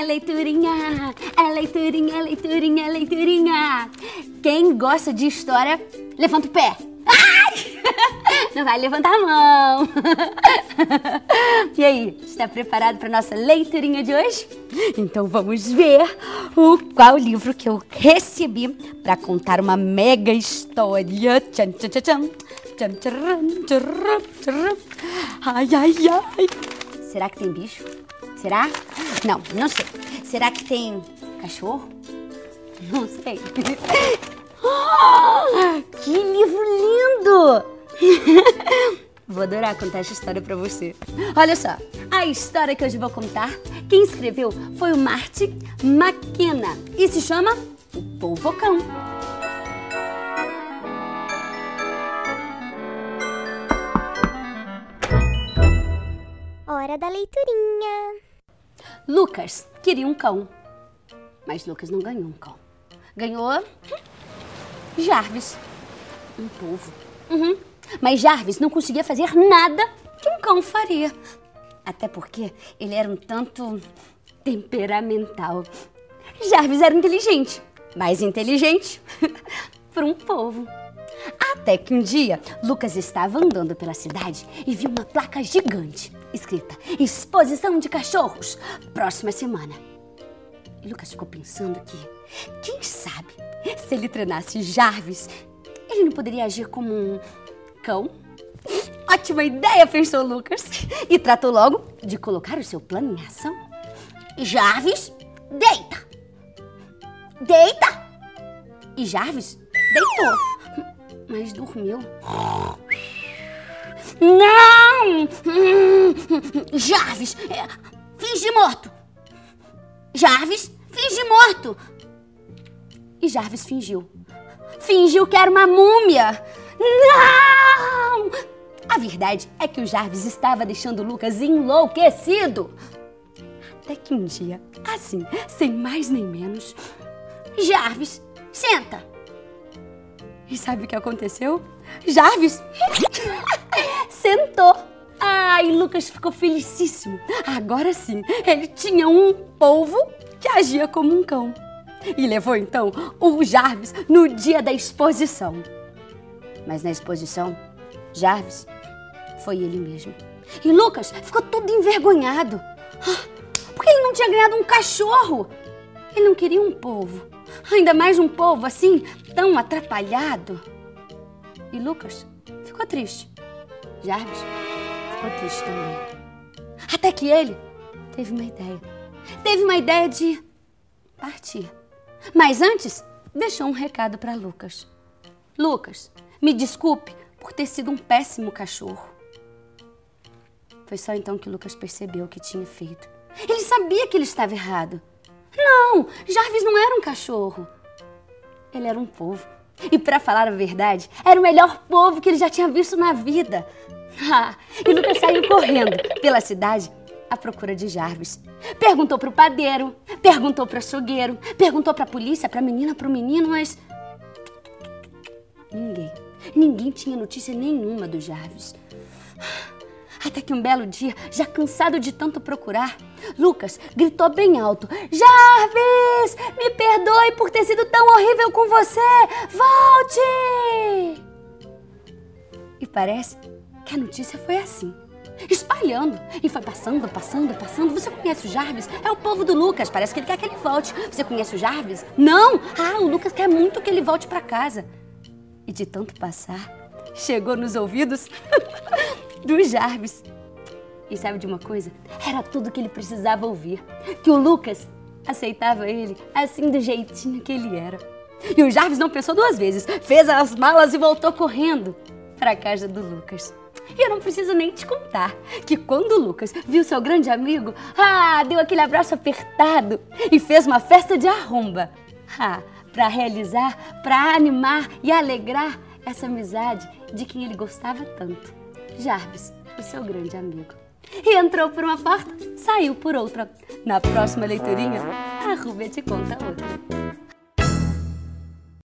é leiturinha, é leiturinha, é leiturinha, é leiturinha. Quem gosta de história, levanta o pé. Ai! Não vai levantar a mão. E aí, está preparado para nossa leiturinha de hoje? Então vamos ver o qual livro que eu recebi para contar uma mega história. Tchan, tchan, tchan, tchan. Ai, ai, ai. Será que tem bicho? Será? Não, não sei. Será que tem cachorro? Não sei. Que livro lindo! Vou adorar contar essa história pra você. Olha só, a história que hoje vou contar, quem escreveu foi o Marty McKenna e se chama O Polvocão. Hora da leiturinha. Lucas queria um cão, mas Lucas não ganhou um cão. Ganhou Jarvis, um polvo. Uhum. Mas Jarvis não conseguia fazer nada que um cão faria. Até porque ele era um tanto temperamental. Jarvis era inteligente, mais inteligente para um povo. Até que um dia, Lucas estava andando pela cidade e viu uma placa gigante escrita Exposição de Cachorros, próxima semana. E Lucas ficou pensando que, quem sabe, se ele treinasse Jarvis, ele não poderia agir como um cão? Ótima ideia, pensou Lucas. E tratou logo de colocar o seu plano em ação. Jarvis, deita! Deita! E Jarvis deitou, mas dormiu. Não! Jarvis, é, finge morto! Jarvis, finge morto! E Jarvis fingiu. Fingiu que era uma múmia! Não! A verdade é que o Jarvis estava deixando Lucas enlouquecido. Até que um dia, assim, sem mais nem menos, Jarvis, senta! E sabe o que aconteceu? Jarvis sentou. Ai, Lucas ficou felicíssimo. Agora sim, ele tinha um polvo que agia como um cão. E levou então o Jarvis no dia da exposição. Mas na exposição, Jarvis foi ele mesmo. E Lucas ficou todo envergonhado. Ah, porque ele não tinha ganhado um cachorro. Ele não queria um polvo. Ainda mais um polvo assim, tão atrapalhado. E Lucas ficou triste. Jarvis ficou triste também. Até que ele teve uma ideia. Teve uma ideia de partir. Mas antes, deixou um recado para Lucas. Lucas, me desculpe por ter sido um péssimo cachorro. Foi só então que Lucas percebeu o que tinha feito. Ele sabia que ele estava errado. Não, Jarvis não era um cachorro. Ele era um povo. E para falar a verdade, era o melhor povo que ele já tinha visto na vida. Ah, e Lucas saiu correndo pela cidade à procura de Jarvis. Perguntou pro padeiro, perguntou pro açougueiro, perguntou pra polícia, pra menina, pro menino, mas. Ninguém. Ninguém tinha notícia nenhuma do Jarvis. Até que um belo dia, já cansado de tanto procurar, Lucas gritou bem alto: Jarvis, me perdoe por ter sido tão horrível com você! Volte! E parece que a notícia foi assim espalhando. E foi passando, passando, passando. Você conhece o Jarvis? É o povo do Lucas. Parece que ele quer que ele volte. Você conhece o Jarvis? Não! Ah, o Lucas quer muito que ele volte para casa. E de tanto passar, chegou nos ouvidos do Jarvis. E sabe de uma coisa? Era tudo que ele precisava ouvir. Que o Lucas aceitava ele assim do jeitinho que ele era. E o Jarvis não pensou duas vezes. Fez as malas e voltou correndo para a casa do Lucas. E eu não preciso nem te contar que quando o Lucas viu seu grande amigo, ah, deu aquele abraço apertado e fez uma festa de arromba. Ah, para realizar, para animar e alegrar essa amizade de quem ele gostava tanto. Jarvis, o seu grande amigo. Entrou por uma porta, saiu por outra. Na próxima leiturinha, a Rúbia te conta outra.